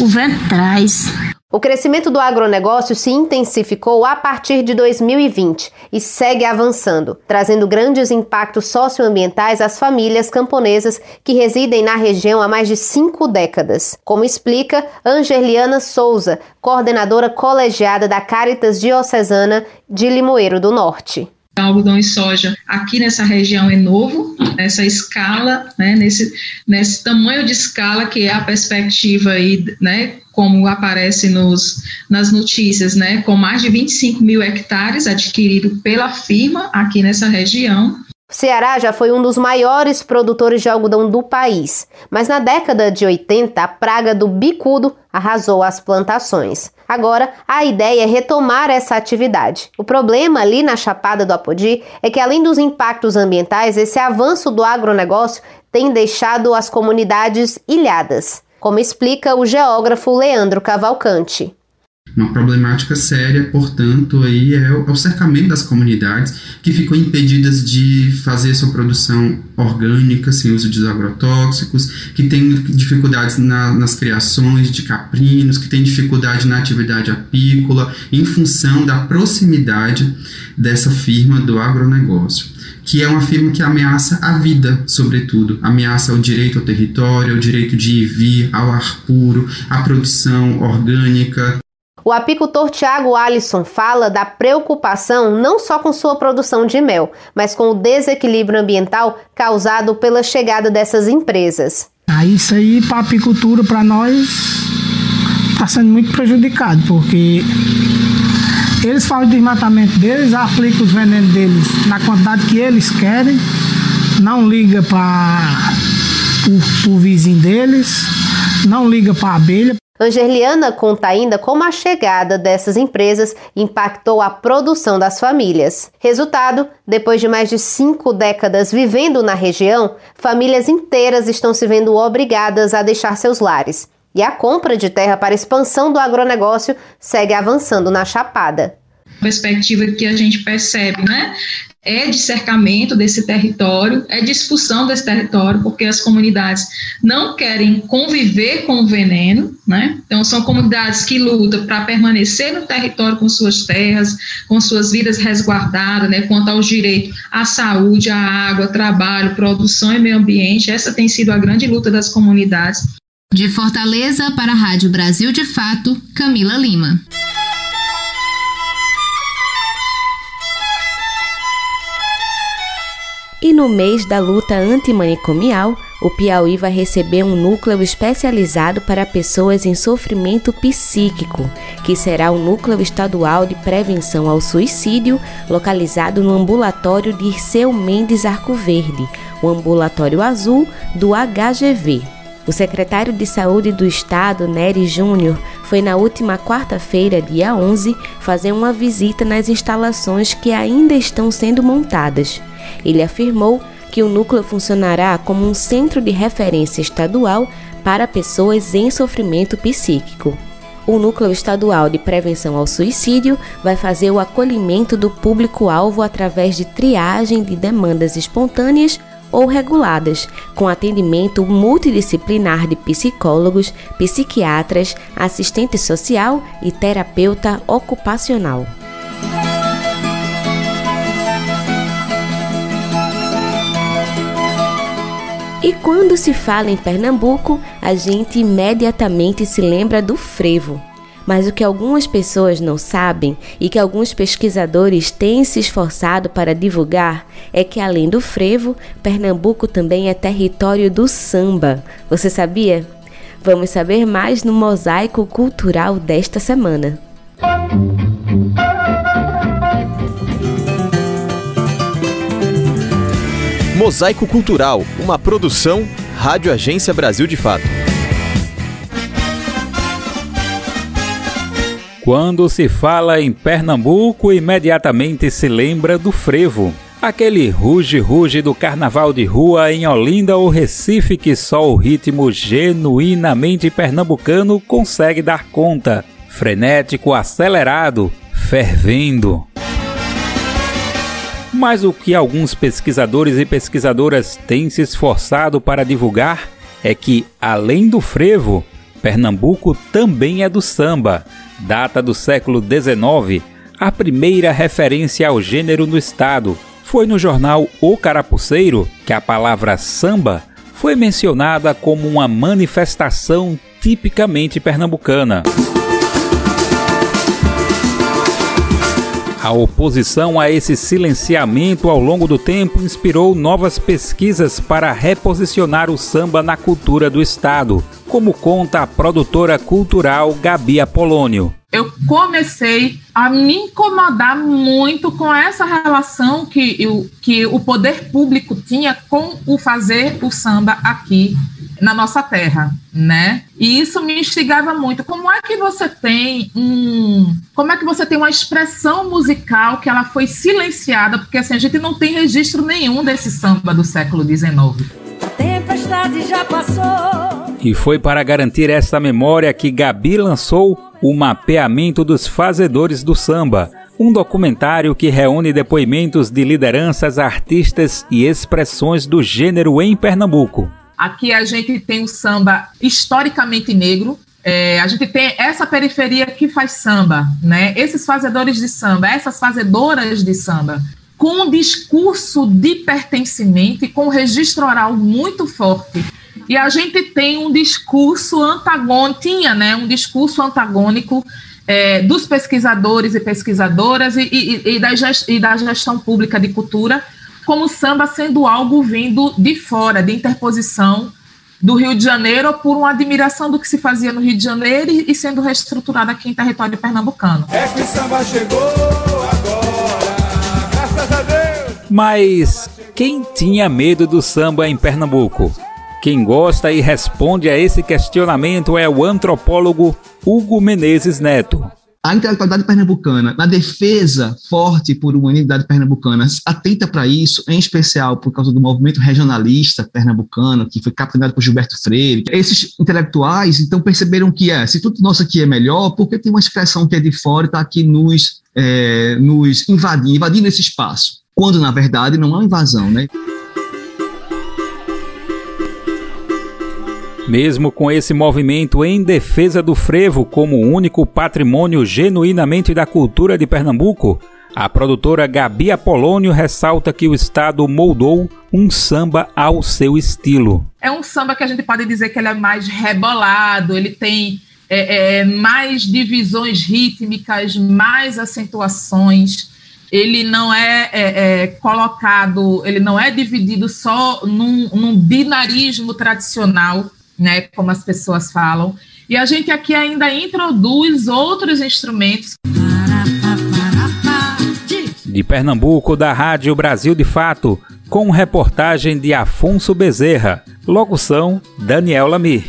O vento traz. O crescimento do agronegócio se intensificou a partir de 2020 e segue avançando, trazendo grandes impactos socioambientais às famílias camponesas que residem na região há mais de cinco décadas, como explica Angeliana Souza, coordenadora colegiada da Caritas Diocesana de Limoeiro do Norte algodão e soja aqui nessa região é novo, nessa escala, né, nesse, nesse tamanho de escala que é a perspectiva aí, né, como aparece nos, nas notícias, né, com mais de 25 mil hectares adquirido pela firma aqui nessa região. O Ceará já foi um dos maiores produtores de algodão do país, mas na década de 80 a praga do bicudo arrasou as plantações. Agora, a ideia é retomar essa atividade. O problema ali na Chapada do Apodi é que, além dos impactos ambientais, esse avanço do agronegócio tem deixado as comunidades ilhadas como explica o geógrafo Leandro Cavalcante. Uma problemática séria, portanto, aí é o, é o cercamento das comunidades que ficam impedidas de fazer sua produção orgânica sem uso de agrotóxicos, que têm dificuldades na, nas criações de caprinos, que têm dificuldade na atividade apícola, em função da proximidade dessa firma do agronegócio que é uma firma que ameaça a vida, sobretudo. Ameaça o direito ao território, o direito de ir e vir, ao ar puro, à produção orgânica. O apicultor Tiago Alisson fala da preocupação não só com sua produção de mel, mas com o desequilíbrio ambiental causado pela chegada dessas empresas. Ah, isso aí para a apicultura, para nós, está sendo muito prejudicado, porque eles fazem o desmatamento deles, aplicam os venenos deles na quantidade que eles querem, não liga para o vizinho deles, não liga para a abelha. Angeliana conta ainda como a chegada dessas empresas impactou a produção das famílias. Resultado: depois de mais de cinco décadas vivendo na região, famílias inteiras estão se vendo obrigadas a deixar seus lares e a compra de terra para expansão do agronegócio segue avançando na Chapada. Perspectiva que a gente percebe, né? É de cercamento desse território, é de expulsão desse território, porque as comunidades não querem conviver com o veneno, né? Então, são comunidades que lutam para permanecer no território com suas terras, com suas vidas resguardadas, né? Quanto aos direitos à saúde, à água, trabalho, produção e meio ambiente. Essa tem sido a grande luta das comunidades. De Fortaleza para a Rádio Brasil de Fato, Camila Lima. E no mês da luta antimanicomial, o Piauí vai receber um núcleo especializado para pessoas em sofrimento psíquico, que será o Núcleo Estadual de Prevenção ao Suicídio, localizado no ambulatório de Irceu Mendes Arco Verde, o ambulatório azul do HGV. O secretário de Saúde do Estado, Nery Júnior, foi na última quarta-feira, dia 11, fazer uma visita nas instalações que ainda estão sendo montadas. Ele afirmou que o núcleo funcionará como um centro de referência estadual para pessoas em sofrimento psíquico. O Núcleo Estadual de Prevenção ao Suicídio vai fazer o acolhimento do público-alvo através de triagem de demandas espontâneas ou reguladas, com atendimento multidisciplinar de psicólogos, psiquiatras, assistente social e terapeuta ocupacional. E quando se fala em Pernambuco, a gente imediatamente se lembra do frevo. Mas o que algumas pessoas não sabem e que alguns pesquisadores têm se esforçado para divulgar é que, além do frevo, Pernambuco também é território do samba. Você sabia? Vamos saber mais no mosaico cultural desta semana. Mosaico Cultural, uma produção Rádio Agência Brasil de Fato. Quando se fala em Pernambuco, imediatamente se lembra do frevo. Aquele ruge-ruge do carnaval de rua em Olinda ou Recife que só o ritmo genuinamente pernambucano consegue dar conta. Frenético, acelerado, fervendo. Mas o que alguns pesquisadores e pesquisadoras têm se esforçado para divulgar é que, além do frevo, Pernambuco também é do samba data do século XIX, a primeira referência ao gênero no estado. Foi no jornal O Carapuceiro que a palavra samba foi mencionada como uma manifestação tipicamente pernambucana. A oposição a esse silenciamento ao longo do tempo inspirou novas pesquisas para reposicionar o samba na cultura do estado, como conta a produtora cultural Gabi Apolônio. Eu comecei a me incomodar muito com essa relação que, eu, que o poder público tinha com o fazer o samba aqui na nossa terra, né? E isso me instigava muito. Como é que você tem um, como é que você tem uma expressão musical que ela foi silenciada, porque assim a gente não tem registro nenhum desse samba do século XIX. A tempestade já passou. E foi para garantir essa memória que Gabi lançou O Mapeamento dos Fazedores do Samba, um documentário que reúne depoimentos de lideranças, artistas e expressões do gênero em Pernambuco. Aqui a gente tem o samba historicamente negro, é, a gente tem essa periferia que faz samba, né? Esses fazedores de samba, essas fazedoras de samba, com um discurso de pertencimento e com um registro oral muito forte. E a gente tem um discurso antagônico, tinha, né? Um discurso antagônico é, dos pesquisadores e pesquisadoras e, e, e, da e da gestão pública de cultura, como o samba sendo algo vindo de fora, de interposição do Rio de Janeiro por uma admiração do que se fazia no Rio de Janeiro e sendo reestruturado aqui em território pernambucano. É que o samba chegou agora, graças a Deus! Mas quem tinha medo do samba em Pernambuco? Quem gosta e responde a esse questionamento é o antropólogo Hugo Menezes Neto a intelectualidade pernambucana, na defesa forte por uma unidade pernambucana, atenta para isso, em especial por causa do movimento regionalista pernambucano, que foi capitaneado por Gilberto Freire. Esses intelectuais, então, perceberam que é, se tudo nosso aqui é melhor, porque tem uma expressão que é de fora e está aqui nos, é, nos invadindo, invadindo esse espaço. Quando, na verdade, não é uma invasão, né? Mesmo com esse movimento em defesa do frevo como único patrimônio genuinamente da cultura de Pernambuco, a produtora Gabi Apolônio ressalta que o Estado moldou um samba ao seu estilo. É um samba que a gente pode dizer que ele é mais rebolado, ele tem é, é, mais divisões rítmicas, mais acentuações. Ele não é, é, é colocado, ele não é dividido só num, num binarismo tradicional né, como as pessoas falam. E a gente aqui ainda introduz outros instrumentos. De Pernambuco, da Rádio Brasil de Fato, com reportagem de Afonso Bezerra. Locução: Daniel Lamir.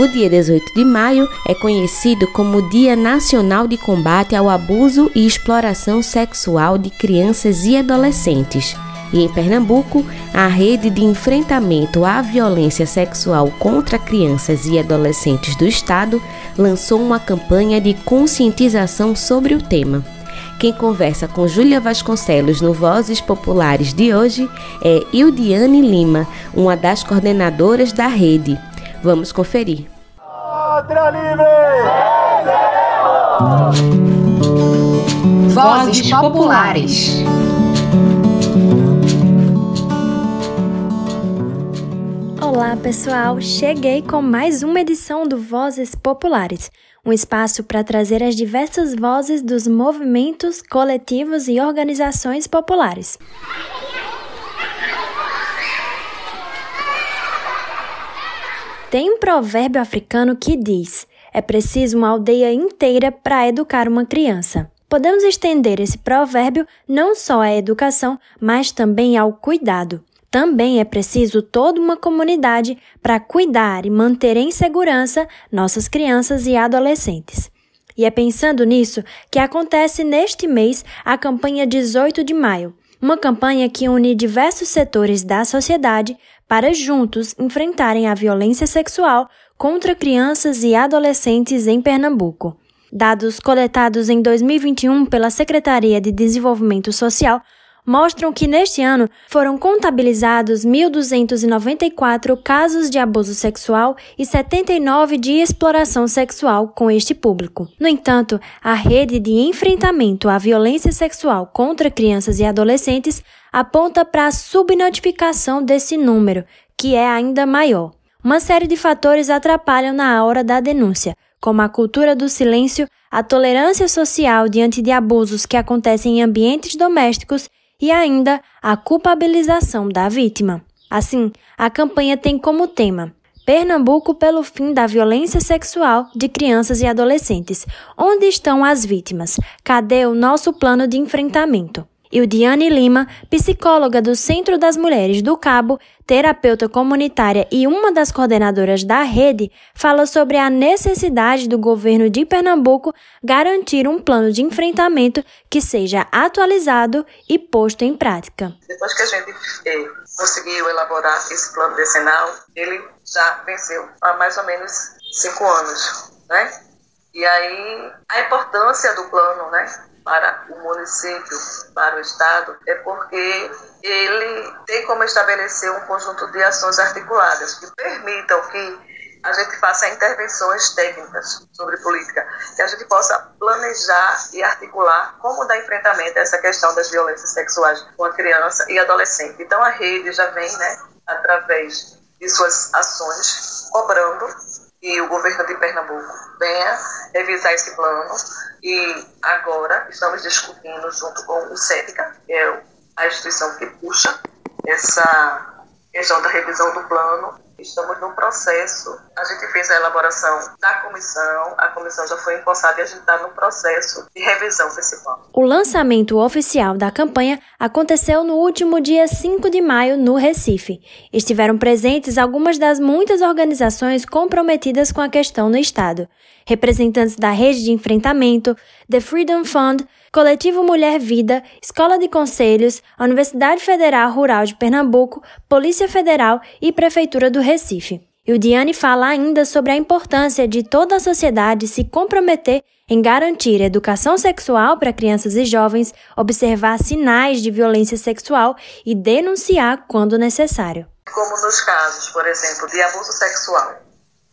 O dia 18 de maio é conhecido como Dia Nacional de Combate ao Abuso e Exploração Sexual de Crianças e Adolescentes. E em Pernambuco, a Rede de Enfrentamento à Violência Sexual contra Crianças e Adolescentes do Estado lançou uma campanha de conscientização sobre o tema. Quem conversa com Júlia Vasconcelos no Vozes Populares de hoje é Ildiane Lima, uma das coordenadoras da rede. Vamos conferir. Pátria Livre! Vozes Populares. Olá, pessoal! Cheguei com mais uma edição do Vozes Populares, um espaço para trazer as diversas vozes dos movimentos, coletivos e organizações populares. Tem um provérbio africano que diz: é preciso uma aldeia inteira para educar uma criança. Podemos estender esse provérbio não só à educação, mas também ao cuidado. Também é preciso toda uma comunidade para cuidar e manter em segurança nossas crianças e adolescentes. E é pensando nisso que acontece neste mês a campanha 18 de maio, uma campanha que une diversos setores da sociedade para juntos enfrentarem a violência sexual contra crianças e adolescentes em Pernambuco. Dados coletados em 2021 pela Secretaria de Desenvolvimento Social mostram que neste ano foram contabilizados 1.294 casos de abuso sexual e 79 de exploração sexual com este público. No entanto, a rede de enfrentamento à violência sexual contra crianças e adolescentes aponta para a subnotificação desse número, que é ainda maior. Uma série de fatores atrapalham na hora da denúncia, como a cultura do silêncio, a tolerância social diante de abusos que acontecem em ambientes domésticos e ainda a culpabilização da vítima. Assim, a campanha tem como tema Pernambuco pelo fim da violência sexual de crianças e adolescentes. Onde estão as vítimas? Cadê o nosso plano de enfrentamento? E o Diane Lima, psicóloga do Centro das Mulheres do Cabo, terapeuta comunitária e uma das coordenadoras da rede, fala sobre a necessidade do governo de Pernambuco garantir um plano de enfrentamento que seja atualizado e posto em prática. Depois que a gente eh, conseguiu elaborar esse plano decenal, ele já venceu há mais ou menos cinco anos, né? E aí a importância do plano, né? Para o município, para o Estado, é porque ele tem como estabelecer um conjunto de ações articuladas que permitam que a gente faça intervenções técnicas sobre política, que a gente possa planejar e articular como dar enfrentamento a essa questão das violências sexuais com a criança e adolescente. Então a rede já vem, né, através de suas ações, cobrando que o governo de Pernambuco venha revisar esse plano e agora estamos discutindo junto com o CETICA, que é a instituição que puxa essa questão da revisão do plano. Estamos no processo. A gente fez a elaboração da comissão, a comissão já foi empossada e a gente está no processo de revisão desse plano. O lançamento oficial da campanha aconteceu no último dia 5 de maio, no Recife. Estiveram presentes algumas das muitas organizações comprometidas com a questão no Estado. Representantes da Rede de Enfrentamento, The Freedom Fund, Coletivo Mulher Vida, Escola de Conselhos, Universidade Federal Rural de Pernambuco, Polícia Federal e Prefeitura do Recife. E o Diane fala ainda sobre a importância de toda a sociedade se comprometer em garantir educação sexual para crianças e jovens, observar sinais de violência sexual e denunciar quando necessário. Como nos casos, por exemplo, de abuso sexual,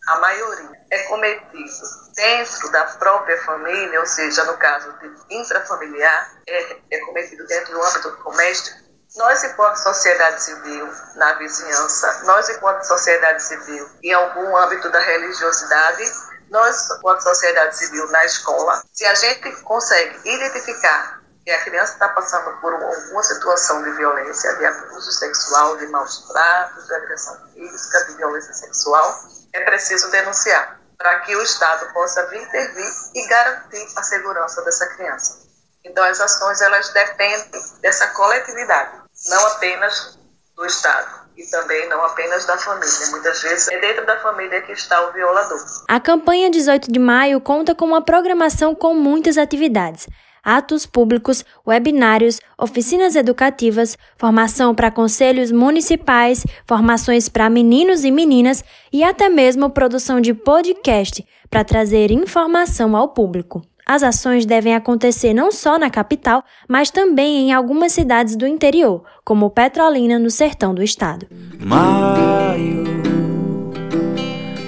a maioria é cometido dentro da própria família, ou seja, no caso de intrafamiliar, é, é cometido dentro do âmbito doméstico, nós, enquanto sociedade civil, na vizinhança, nós, enquanto sociedade civil, em algum âmbito da religiosidade, nós, enquanto sociedade civil, na escola, se a gente consegue identificar que a criança está passando por alguma situação de violência, de abuso sexual, de maus tratos, de agressão física, de violência sexual, é preciso denunciar para que o Estado possa vir intervir e garantir a segurança dessa criança. Então, as ações elas dependem dessa coletividade, não apenas do Estado e também não apenas da família. Muitas vezes é dentro da família que está o violador. A campanha 18 de maio conta com uma programação com muitas atividades atos públicos, webinários, oficinas educativas, formação para conselhos municipais, formações para meninos e meninas e até mesmo produção de podcast para trazer informação ao público. As ações devem acontecer não só na capital, mas também em algumas cidades do interior, como Petrolina, no sertão do estado. Maio,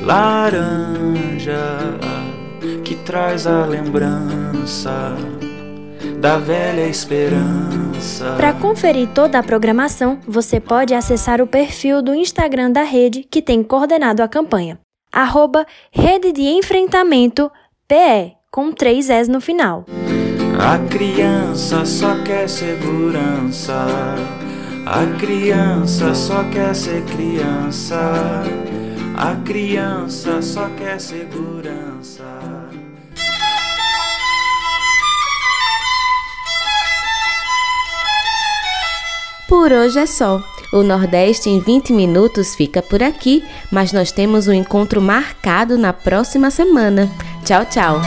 laranja, que traz a lembrança da velha esperança. Para conferir toda a programação, você pode acessar o perfil do Instagram da rede que tem coordenado a campanha. Arroba Rede de Enfrentamento PE, com três S no final. A criança só quer segurança. A criança só quer ser criança. A criança só quer segurança. Por hoje é só. O Nordeste em 20 minutos fica por aqui, mas nós temos um encontro marcado na próxima semana. Tchau, tchau.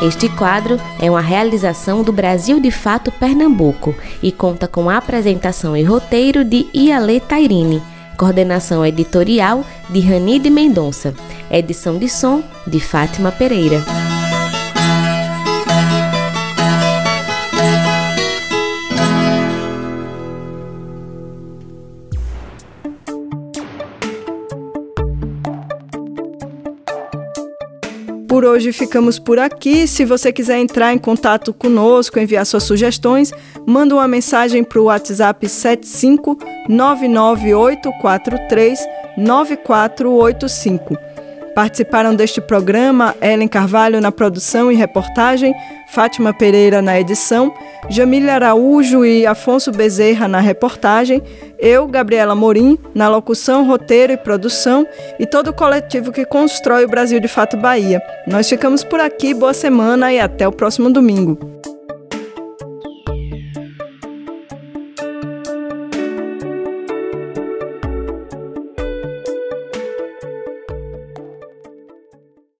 Este quadro é uma realização do Brasil de Fato Pernambuco e conta com a apresentação e roteiro de Iale Tairine Coordenação editorial de Rani de Mendonça. Edição de som de Fátima Pereira. Hoje ficamos por aqui. Se você quiser entrar em contato conosco, enviar suas sugestões, manda uma mensagem para o WhatsApp 75 99843 9485. Participaram deste programa Ellen Carvalho na produção e reportagem, Fátima Pereira na edição, Jamília Araújo e Afonso Bezerra na reportagem, eu, Gabriela Morim, na locução, roteiro e produção e todo o coletivo que constrói o Brasil de Fato Bahia. Nós ficamos por aqui, boa semana e até o próximo domingo.